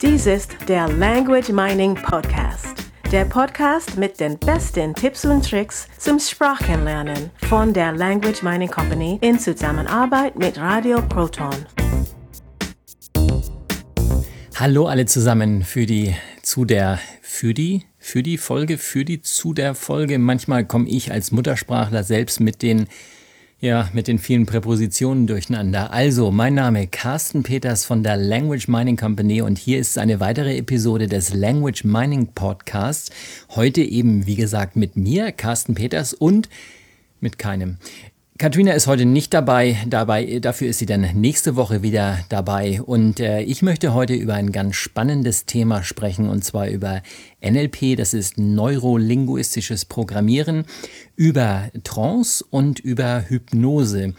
Dies ist der Language Mining Podcast. Der Podcast mit den besten Tipps und Tricks zum Sprachenlernen von der Language Mining Company in Zusammenarbeit mit Radio Proton. Hallo alle zusammen für die zu der für die für die Folge für die zu der Folge. Manchmal komme ich als Muttersprachler selbst mit den ja, mit den vielen Präpositionen durcheinander. Also, mein Name Carsten Peters von der Language Mining Company und hier ist eine weitere Episode des Language Mining Podcasts. Heute eben, wie gesagt, mit mir, Carsten Peters und mit keinem. Katrina ist heute nicht dabei, dabei, dafür ist sie dann nächste Woche wieder dabei. Und äh, ich möchte heute über ein ganz spannendes Thema sprechen, und zwar über NLP, das ist neurolinguistisches Programmieren, über Trance und über Hypnose.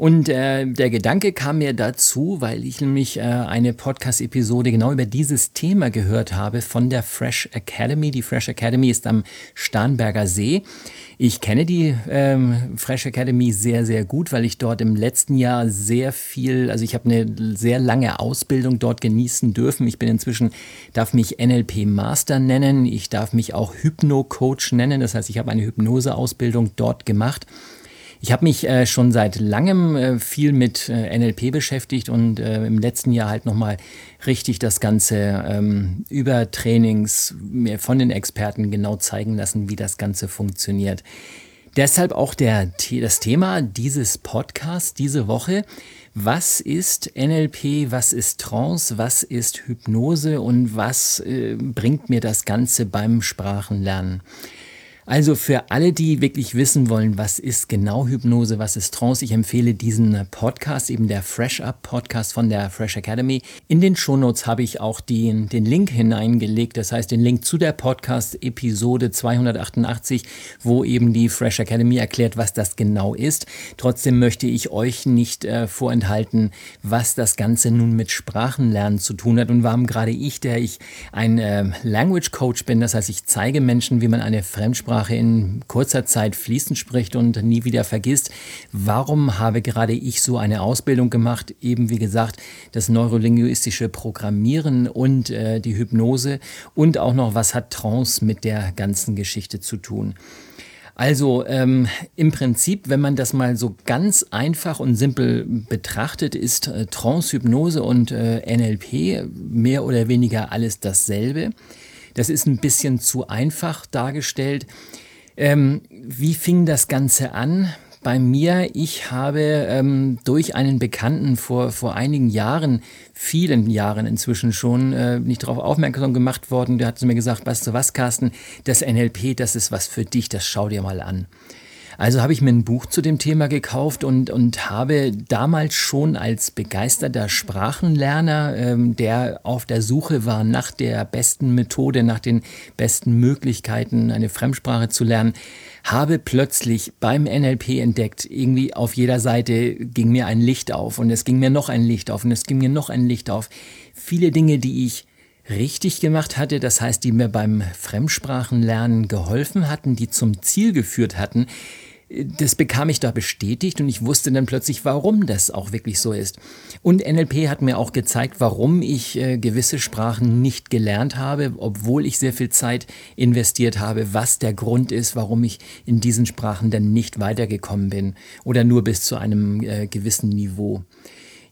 Und äh, der Gedanke kam mir dazu, weil ich nämlich äh, eine Podcast-Episode genau über dieses Thema gehört habe von der Fresh Academy. Die Fresh Academy ist am Starnberger See. Ich kenne die ähm, Fresh Academy sehr, sehr gut, weil ich dort im letzten Jahr sehr viel, also ich habe eine sehr lange Ausbildung dort genießen dürfen. Ich bin inzwischen, darf mich NLP Master nennen. Ich darf mich auch Hypno Coach nennen. Das heißt, ich habe eine Hypnose-Ausbildung dort gemacht. Ich habe mich äh, schon seit langem äh, viel mit äh, NLP beschäftigt und äh, im letzten Jahr halt nochmal richtig das Ganze ähm, über Trainings mir von den Experten genau zeigen lassen, wie das Ganze funktioniert. Deshalb auch der, das Thema dieses Podcasts diese Woche. Was ist NLP? Was ist Trance? Was ist Hypnose? Und was äh, bringt mir das Ganze beim Sprachenlernen? Also für alle, die wirklich wissen wollen, was ist genau Hypnose, was ist Trance, ich empfehle diesen Podcast, eben der Fresh Up Podcast von der Fresh Academy. In den Shownotes habe ich auch den, den Link hineingelegt, das heißt den Link zu der Podcast Episode 288, wo eben die Fresh Academy erklärt, was das genau ist. Trotzdem möchte ich euch nicht äh, vorenthalten, was das Ganze nun mit Sprachenlernen zu tun hat und warum gerade ich, der ich ein äh, Language Coach bin, das heißt ich zeige Menschen, wie man eine Fremdsprache Sprache in kurzer Zeit fließend spricht und nie wieder vergisst. Warum habe gerade ich so eine Ausbildung gemacht? Eben wie gesagt, das neurolinguistische Programmieren und äh, die Hypnose und auch noch, was hat Trance mit der ganzen Geschichte zu tun? Also ähm, im Prinzip, wenn man das mal so ganz einfach und simpel betrachtet, ist äh, Trance, Hypnose und äh, NLP mehr oder weniger alles dasselbe. Das ist ein bisschen zu einfach dargestellt. Ähm, wie fing das Ganze an? Bei mir, ich habe ähm, durch einen Bekannten vor, vor einigen Jahren, vielen Jahren inzwischen schon, äh, nicht darauf aufmerksam gemacht worden. Der hat zu mir gesagt, weißt du was, Carsten, das NLP, das ist was für dich, das schau dir mal an. Also habe ich mir ein Buch zu dem Thema gekauft und, und habe damals schon als begeisterter Sprachenlerner, ähm, der auf der Suche war nach der besten Methode, nach den besten Möglichkeiten, eine Fremdsprache zu lernen, habe plötzlich beim NLP entdeckt, irgendwie auf jeder Seite ging mir ein Licht auf und es ging mir noch ein Licht auf und es ging mir noch ein Licht auf. Viele Dinge, die ich richtig gemacht hatte, das heißt, die mir beim Fremdsprachenlernen geholfen hatten, die zum Ziel geführt hatten, das bekam ich da bestätigt und ich wusste dann plötzlich, warum das auch wirklich so ist. Und NLP hat mir auch gezeigt, warum ich äh, gewisse Sprachen nicht gelernt habe, obwohl ich sehr viel Zeit investiert habe, was der Grund ist, warum ich in diesen Sprachen dann nicht weitergekommen bin oder nur bis zu einem äh, gewissen Niveau.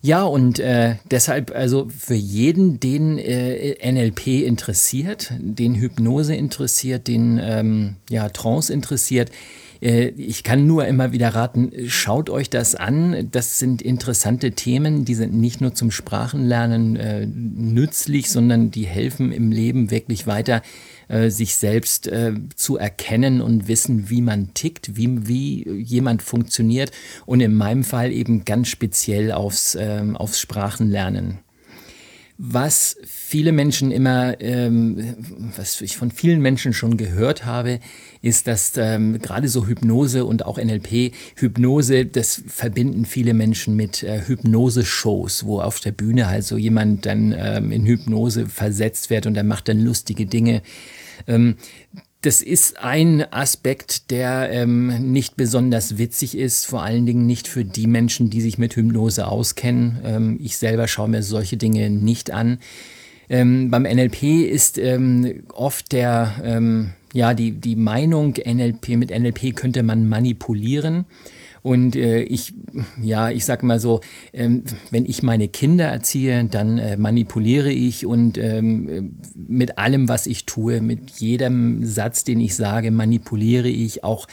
Ja, und äh, deshalb also für jeden, den äh, NLP interessiert, den Hypnose interessiert, den ähm, ja, Trance interessiert, ich kann nur immer wieder raten, schaut euch das an. Das sind interessante Themen, die sind nicht nur zum Sprachenlernen äh, nützlich, sondern die helfen im Leben wirklich weiter, äh, sich selbst äh, zu erkennen und wissen, wie man tickt, wie, wie jemand funktioniert und in meinem Fall eben ganz speziell aufs, ähm, aufs Sprachenlernen. Was viele Menschen immer, ähm, was ich von vielen Menschen schon gehört habe, ist, dass ähm, gerade so Hypnose und auch NLP, Hypnose, das verbinden viele Menschen mit äh, Hypnose-Shows, wo auf der Bühne halt so jemand dann ähm, in Hypnose versetzt wird und er macht dann lustige Dinge. Ähm, das ist ein Aspekt, der ähm, nicht besonders witzig ist, vor allen Dingen nicht für die Menschen, die sich mit Hypnose auskennen. Ähm, ich selber schaue mir solche Dinge nicht an. Ähm, beim NLP ist ähm, oft der, ähm, ja, die, die Meinung, NLP, mit NLP könnte man manipulieren. Und äh, ich, ja, ich sag mal so, ähm, wenn ich meine Kinder erziehe, dann äh, manipuliere ich und ähm, mit allem, was ich tue, mit jedem Satz, den ich sage, manipuliere ich auch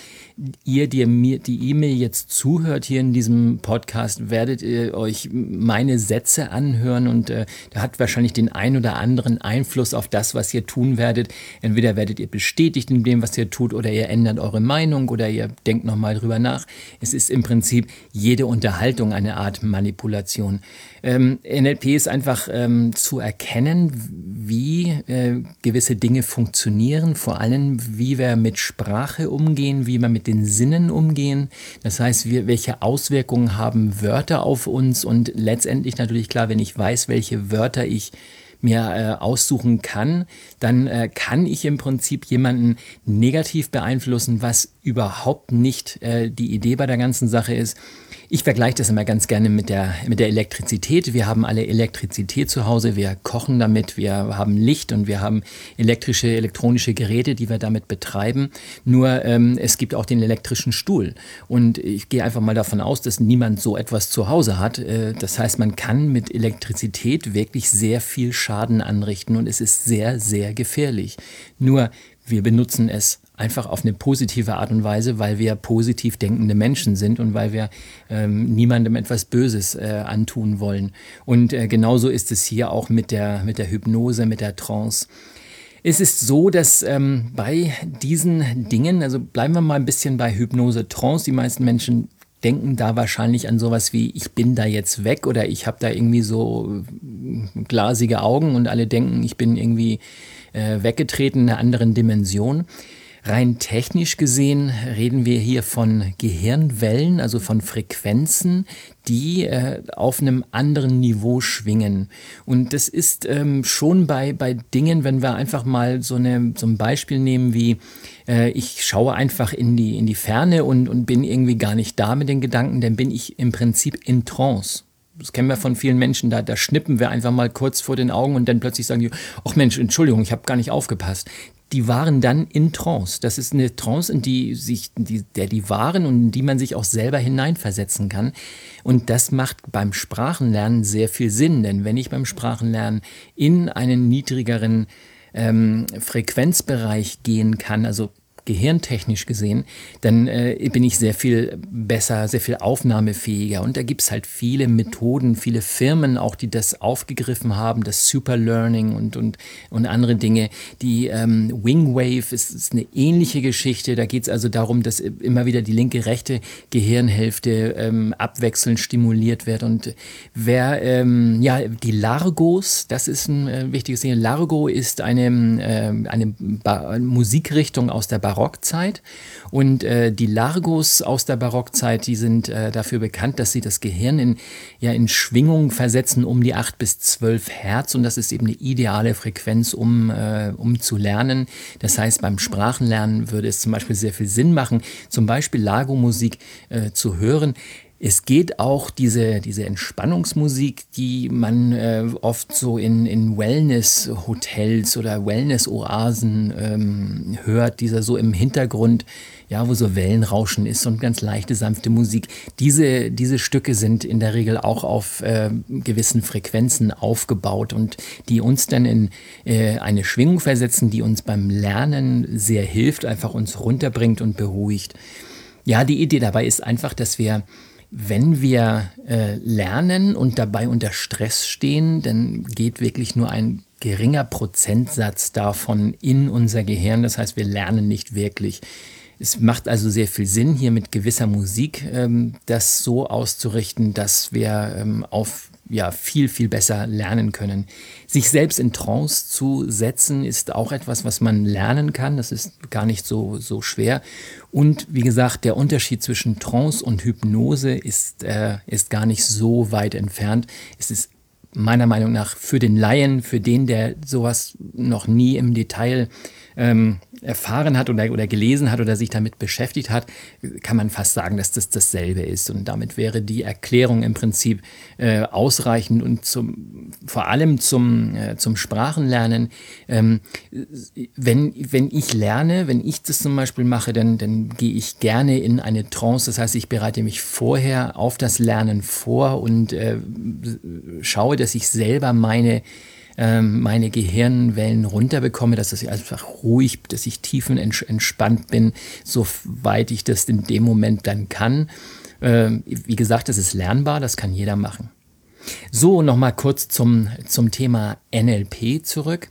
ihr, die mir die E-Mail jetzt zuhört hier in diesem Podcast, werdet ihr euch meine Sätze anhören und äh, da hat wahrscheinlich den ein oder anderen Einfluss auf das, was ihr tun werdet. Entweder werdet ihr bestätigt in dem, was ihr tut, oder ihr ändert eure Meinung oder ihr denkt nochmal drüber nach. Es ist im Prinzip jede Unterhaltung eine Art Manipulation. Ähm, NLP ist einfach ähm, zu erkennen, wie äh, gewisse Dinge funktionieren, vor allem wie wir mit Sprache umgehen, wie wir mit den Sinnen umgehen. Das heißt, wir, welche Auswirkungen haben Wörter auf uns und letztendlich natürlich klar, wenn ich weiß, welche Wörter ich mir äh, aussuchen kann, dann äh, kann ich im Prinzip jemanden negativ beeinflussen, was überhaupt nicht äh, die Idee bei der ganzen Sache ist. Ich vergleiche das immer ganz gerne mit der, mit der Elektrizität. Wir haben alle Elektrizität zu Hause, wir kochen damit, wir haben Licht und wir haben elektrische, elektronische Geräte, die wir damit betreiben. Nur ähm, es gibt auch den elektrischen Stuhl. Und ich gehe einfach mal davon aus, dass niemand so etwas zu Hause hat. Äh, das heißt, man kann mit Elektrizität wirklich sehr viel Schaden anrichten und es ist sehr, sehr gefährlich. Nur wir benutzen es einfach auf eine positive Art und Weise, weil wir positiv denkende Menschen sind und weil wir ähm, niemandem etwas Böses äh, antun wollen. Und äh, genauso ist es hier auch mit der, mit der Hypnose, mit der Trance. Es ist so, dass ähm, bei diesen Dingen, also bleiben wir mal ein bisschen bei Hypnose, Trance, die meisten Menschen denken da wahrscheinlich an sowas wie, ich bin da jetzt weg oder ich habe da irgendwie so äh, glasige Augen und alle denken, ich bin irgendwie äh, weggetreten in einer anderen Dimension. Rein technisch gesehen reden wir hier von Gehirnwellen, also von Frequenzen, die äh, auf einem anderen Niveau schwingen. Und das ist ähm, schon bei, bei Dingen, wenn wir einfach mal so, eine, so ein Beispiel nehmen wie, äh, ich schaue einfach in die, in die Ferne und, und bin irgendwie gar nicht da mit den Gedanken, dann bin ich im Prinzip in Trance das kennen wir von vielen Menschen, da, da schnippen wir einfach mal kurz vor den Augen und dann plötzlich sagen die, ach Mensch, Entschuldigung, ich habe gar nicht aufgepasst die waren dann in Trance. Das ist eine Trance, in die sich, die, der die waren und in die man sich auch selber hineinversetzen kann. Und das macht beim Sprachenlernen sehr viel Sinn, denn wenn ich beim Sprachenlernen in einen niedrigeren ähm, Frequenzbereich gehen kann, also gehirntechnisch gesehen, dann äh, bin ich sehr viel besser, sehr viel aufnahmefähiger. Und da gibt es halt viele Methoden, viele Firmen auch, die das aufgegriffen haben, das Superlearning und, und, und andere Dinge. Die ähm, Wingwave ist, ist eine ähnliche Geschichte. Da geht es also darum, dass immer wieder die linke, rechte Gehirnhälfte ähm, abwechselnd stimuliert wird. Und wer, ähm, ja, die Largos, das ist ein äh, wichtiges Ding. Largo ist eine, äh, eine Musikrichtung aus der Barock Barockzeit. Und äh, die Largos aus der Barockzeit, die sind äh, dafür bekannt, dass sie das Gehirn in, ja, in Schwingungen versetzen um die 8 bis 12 Hertz. Und das ist eben eine ideale Frequenz, um, äh, um zu lernen. Das heißt, beim Sprachenlernen würde es zum Beispiel sehr viel Sinn machen, zum Beispiel Largo-Musik äh, zu hören. Es geht auch diese, diese Entspannungsmusik, die man äh, oft so in, in Wellness-Hotels oder Wellness-Oasen ähm, hört, dieser so im Hintergrund, ja, wo so Wellenrauschen ist und ganz leichte, sanfte Musik. Diese, diese Stücke sind in der Regel auch auf äh, gewissen Frequenzen aufgebaut und die uns dann in äh, eine Schwingung versetzen, die uns beim Lernen sehr hilft, einfach uns runterbringt und beruhigt. Ja, die Idee dabei ist einfach, dass wir wenn wir äh, lernen und dabei unter Stress stehen, dann geht wirklich nur ein geringer Prozentsatz davon in unser Gehirn. Das heißt, wir lernen nicht wirklich. Es macht also sehr viel Sinn, hier mit gewisser Musik ähm, das so auszurichten, dass wir ähm, auf ja, viel, viel besser lernen können. Sich selbst in Trance zu setzen, ist auch etwas, was man lernen kann. Das ist gar nicht so, so schwer. Und wie gesagt, der Unterschied zwischen Trance und Hypnose ist, äh, ist gar nicht so weit entfernt. Es ist meiner Meinung nach für den Laien, für den, der sowas noch nie im Detail ähm, erfahren hat oder, oder gelesen hat oder sich damit beschäftigt hat, kann man fast sagen, dass das dasselbe ist. Und damit wäre die Erklärung im Prinzip äh, ausreichend und zum, vor allem zum, äh, zum Sprachenlernen. Ähm, wenn, wenn ich lerne, wenn ich das zum Beispiel mache, dann, dann gehe ich gerne in eine Trance. Das heißt, ich bereite mich vorher auf das Lernen vor und äh, schaue, dass ich selber meine ähm, meine Gehirnwellen runterbekomme, dass ich einfach ruhig, dass ich tiefenentspannt bin, soweit ich das in dem Moment dann kann. Ähm, wie gesagt, das ist lernbar, das kann jeder machen. So, nochmal kurz zum, zum Thema NLP zurück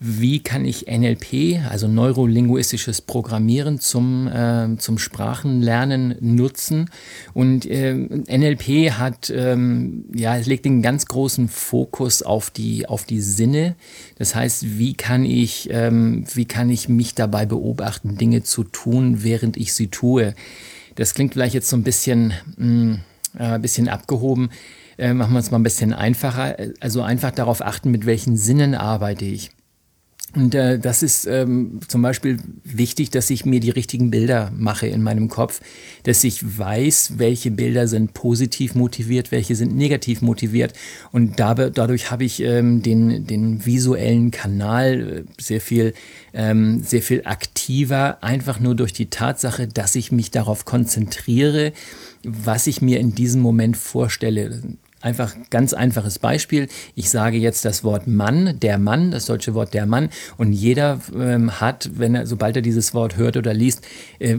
wie kann ich NLP, also neurolinguistisches Programmieren zum, äh, zum Sprachenlernen nutzen. Und äh, NLP hat, ähm, ja, es legt den ganz großen Fokus auf die, auf die Sinne. Das heißt, wie kann ich, ähm, wie kann ich mich dabei beobachten, Dinge zu tun, während ich sie tue. Das klingt vielleicht jetzt so ein bisschen, mh, mm, äh, bisschen abgehoben. Äh, machen wir es mal ein bisschen einfacher. Also einfach darauf achten, mit welchen Sinnen arbeite ich. Und äh, das ist ähm, zum Beispiel wichtig, dass ich mir die richtigen Bilder mache in meinem Kopf, dass ich weiß, welche Bilder sind positiv motiviert, welche sind negativ motiviert. Und dabei, dadurch habe ich ähm, den, den visuellen Kanal äh, sehr viel, ähm, sehr viel aktiver, einfach nur durch die Tatsache, dass ich mich darauf konzentriere, was ich mir in diesem Moment vorstelle. Einfach ganz einfaches Beispiel. Ich sage jetzt das Wort Mann, der Mann, das deutsche Wort der Mann. Und jeder ähm, hat, wenn er, sobald er dieses Wort hört oder liest, äh,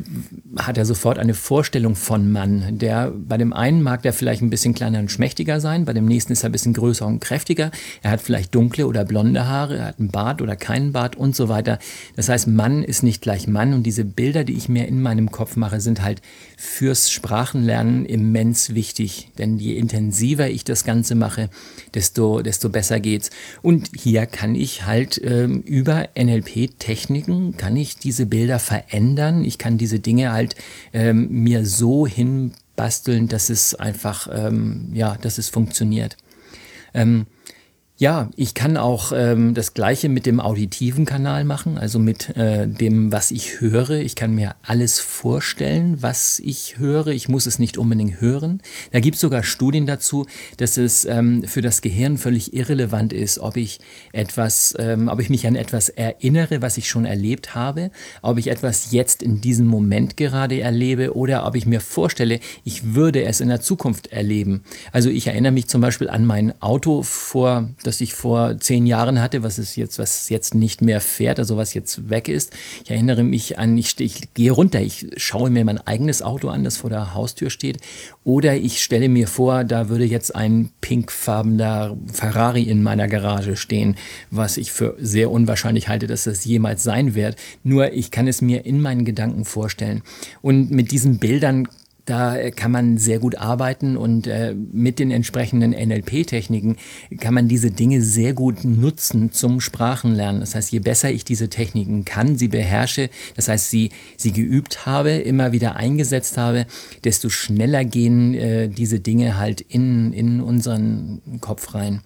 hat er sofort eine Vorstellung von Mann. Der, bei dem einen mag der vielleicht ein bisschen kleiner und schmächtiger sein, bei dem nächsten ist er ein bisschen größer und kräftiger. Er hat vielleicht dunkle oder blonde Haare, er hat einen Bart oder keinen Bart und so weiter. Das heißt, Mann ist nicht gleich Mann. Und diese Bilder, die ich mir in meinem Kopf mache, sind halt fürs Sprachenlernen immens wichtig. Denn je intensiver ich das Ganze mache, desto, desto besser geht's. Und hier kann ich halt ähm, über NLP-Techniken, kann ich diese Bilder verändern. Ich kann diese Dinge halt ähm, mir so hinbasteln, dass es einfach, ähm, ja, dass es funktioniert. Ähm, ja, ich kann auch ähm, das gleiche mit dem auditiven Kanal machen, also mit äh, dem, was ich höre. Ich kann mir alles vorstellen, was ich höre. Ich muss es nicht unbedingt hören. Da gibt es sogar Studien dazu, dass es ähm, für das Gehirn völlig irrelevant ist, ob ich etwas, ähm, ob ich mich an etwas erinnere, was ich schon erlebt habe, ob ich etwas jetzt in diesem Moment gerade erlebe oder ob ich mir vorstelle, ich würde es in der Zukunft erleben. Also ich erinnere mich zum Beispiel an mein Auto vor das ich vor zehn Jahren hatte, was es jetzt, was jetzt nicht mehr fährt, also was jetzt weg ist. Ich erinnere mich an, ich, ich gehe runter, ich schaue mir mein eigenes Auto an, das vor der Haustür steht. Oder ich stelle mir vor, da würde jetzt ein pinkfarbener Ferrari in meiner Garage stehen, was ich für sehr unwahrscheinlich halte, dass das jemals sein wird. Nur ich kann es mir in meinen Gedanken vorstellen. Und mit diesen Bildern da äh, kann man sehr gut arbeiten und äh, mit den entsprechenden NLP-Techniken kann man diese Dinge sehr gut nutzen zum Sprachenlernen. Das heißt, je besser ich diese Techniken kann, sie beherrsche, das heißt, sie, sie geübt habe, immer wieder eingesetzt habe, desto schneller gehen äh, diese Dinge halt in, in unseren Kopf rein.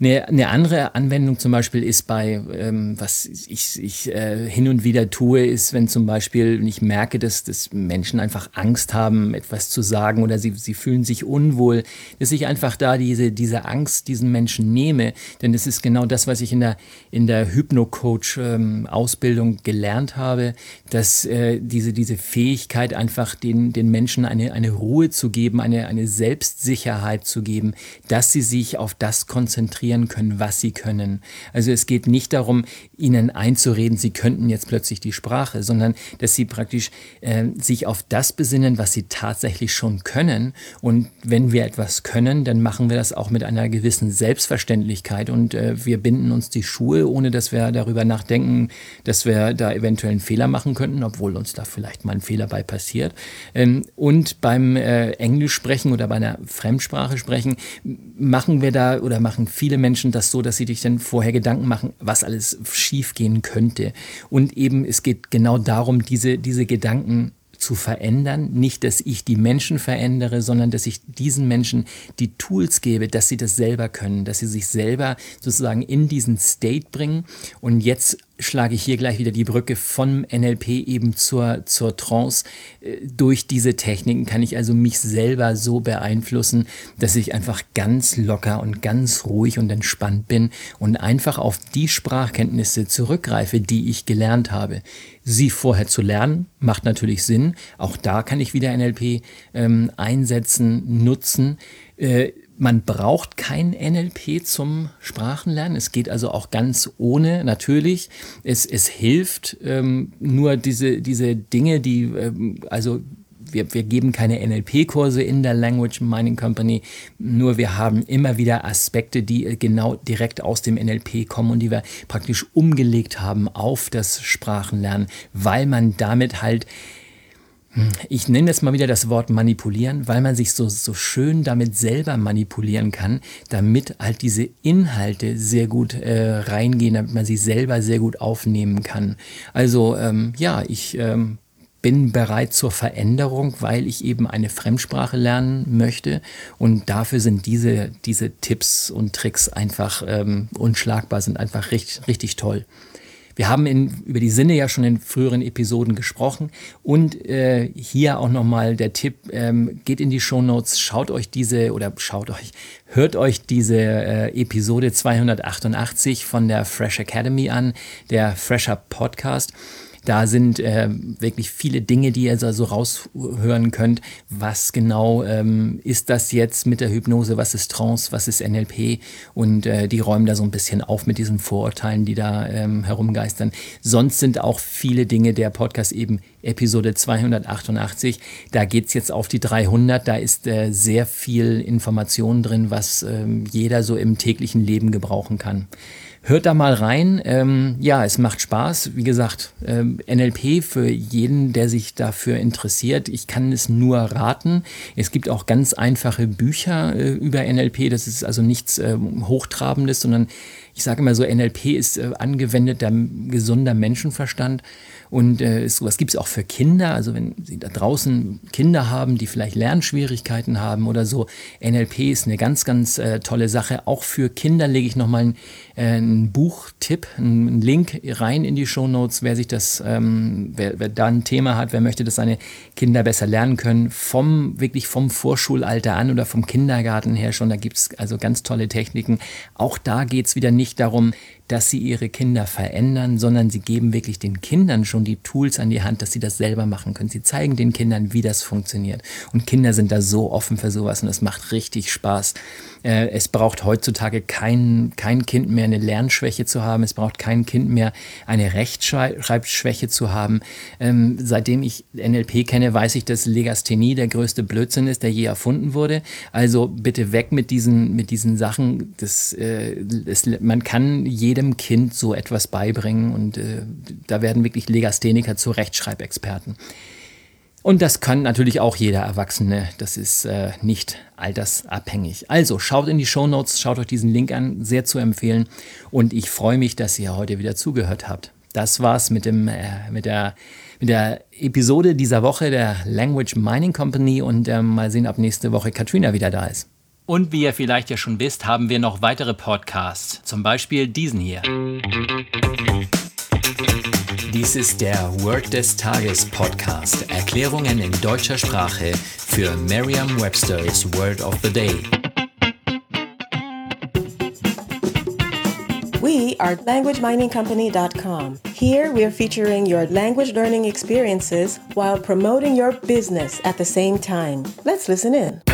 Eine, eine andere Anwendung zum Beispiel ist bei, ähm, was ich, ich äh, hin und wieder tue, ist, wenn zum Beispiel ich merke, dass, dass Menschen einfach Angst haben, etwas zu sagen oder sie, sie fühlen sich unwohl, dass ich einfach da diese, diese Angst diesen Menschen nehme. Denn das ist genau das, was ich in der, in der Hypno-Coach-Ausbildung ähm, gelernt habe, dass äh, diese, diese Fähigkeit einfach den, den Menschen eine, eine Ruhe zu geben, eine, eine Selbstsicherheit zu geben, dass sie sich auf das konzentrieren, demonstrieren können, was sie können. Also es geht nicht darum, ihnen einzureden, sie könnten jetzt plötzlich die Sprache, sondern dass sie praktisch äh, sich auf das besinnen, was sie tatsächlich schon können. Und wenn wir etwas können, dann machen wir das auch mit einer gewissen Selbstverständlichkeit und äh, wir binden uns die Schuhe, ohne dass wir darüber nachdenken, dass wir da eventuell einen Fehler machen könnten, obwohl uns da vielleicht mal ein Fehler bei passiert. Ähm, und beim äh, Englisch sprechen oder bei einer Fremdsprache sprechen, machen wir da oder machen viele viele Menschen das so, dass sie sich dann vorher Gedanken machen, was alles schief gehen könnte. Und eben, es geht genau darum, diese, diese Gedanken zu verändern. Nicht, dass ich die Menschen verändere, sondern dass ich diesen Menschen die Tools gebe, dass sie das selber können, dass sie sich selber sozusagen in diesen State bringen. Und jetzt schlage ich hier gleich wieder die Brücke vom NLP eben zur, zur Trance. Äh, durch diese Techniken kann ich also mich selber so beeinflussen, dass ich einfach ganz locker und ganz ruhig und entspannt bin und einfach auf die Sprachkenntnisse zurückgreife, die ich gelernt habe. Sie vorher zu lernen, macht natürlich Sinn. Auch da kann ich wieder NLP ähm, einsetzen, nutzen. Äh, man braucht kein NLP zum Sprachenlernen. Es geht also auch ganz ohne, natürlich. Es, es hilft ähm, nur diese, diese Dinge, die, ähm, also wir, wir geben keine NLP-Kurse in der Language Mining Company, nur wir haben immer wieder Aspekte, die genau direkt aus dem NLP kommen und die wir praktisch umgelegt haben auf das Sprachenlernen, weil man damit halt ich nenne jetzt mal wieder das Wort manipulieren, weil man sich so, so schön damit selber manipulieren kann, damit halt diese Inhalte sehr gut äh, reingehen, damit man sie selber sehr gut aufnehmen kann. Also ähm, ja, ich ähm, bin bereit zur Veränderung, weil ich eben eine Fremdsprache lernen möchte. Und dafür sind diese, diese Tipps und Tricks einfach ähm, unschlagbar, sind einfach richtig, richtig toll. Wir haben in, über die Sinne ja schon in früheren Episoden gesprochen und äh, hier auch nochmal der Tipp, ähm, geht in die Show Notes, schaut euch diese oder schaut euch, hört euch diese äh, Episode 288 von der Fresh Academy an, der Fresher Podcast. Da sind äh, wirklich viele Dinge, die ihr so raushören könnt. Was genau ähm, ist das jetzt mit der Hypnose? Was ist Trance? Was ist NLP? Und äh, die räumen da so ein bisschen auf mit diesen Vorurteilen, die da ähm, herumgeistern. Sonst sind auch viele Dinge der Podcast eben Episode 288. Da geht's jetzt auf die 300. Da ist äh, sehr viel Information drin, was ähm, jeder so im täglichen Leben gebrauchen kann. Hört da mal rein. Ähm, ja, es macht Spaß. Wie gesagt, ähm, NLP für jeden, der sich dafür interessiert. Ich kann es nur raten. Es gibt auch ganz einfache Bücher äh, über NLP. Das ist also nichts äh, Hochtrabendes, sondern ich sage immer so, NLP ist äh, angewendeter gesunder Menschenverstand. Und äh, sowas gibt es auch für Kinder. Also wenn Sie da draußen Kinder haben, die vielleicht Lernschwierigkeiten haben oder so, NLP ist eine ganz, ganz äh, tolle Sache. Auch für Kinder lege ich nochmal einen, äh, einen Buchtipp, einen Link rein in die Show Notes, wer sich das, ähm, wer, wer da ein Thema hat, wer möchte, dass seine Kinder besser lernen können, vom wirklich vom Vorschulalter an oder vom Kindergarten her schon. Da gibt es also ganz tolle Techniken. Auch da geht es wieder nicht darum, dass sie ihre Kinder verändern, sondern sie geben wirklich den Kindern schon die Tools an die Hand, dass sie das selber machen können. Sie zeigen den Kindern, wie das funktioniert. Und Kinder sind da so offen für sowas und es macht richtig Spaß. Äh, es braucht heutzutage kein, kein Kind mehr eine Lernschwäche zu haben. Es braucht kein Kind mehr eine Rechtschreibschwäche zu haben. Ähm, seitdem ich NLP kenne, weiß ich, dass Legasthenie der größte Blödsinn ist, der je erfunden wurde. Also bitte weg mit diesen, mit diesen Sachen. Das, äh, das, man kann jedem Kind so etwas beibringen und äh, da werden wirklich Legastheniker zu Rechtschreibexperten. Und das kann natürlich auch jeder Erwachsene. Das ist äh, nicht altersabhängig. Also schaut in die Show Notes, schaut euch diesen Link an, sehr zu empfehlen. Und ich freue mich, dass ihr heute wieder zugehört habt. Das war's mit, dem, äh, mit, der, mit der Episode dieser Woche der Language Mining Company und äh, mal sehen, ob nächste Woche Katrina wieder da ist. Und wie ihr vielleicht ja schon wisst, haben wir noch weitere Podcasts, zum Beispiel diesen hier. Dies ist der Word des Tages Podcast. Erklärungen in deutscher Sprache für Merriam-Webster's Word of the Day. We are LanguageMiningCompany.com. Here we are featuring your language learning experiences while promoting your business at the same time. Let's listen in.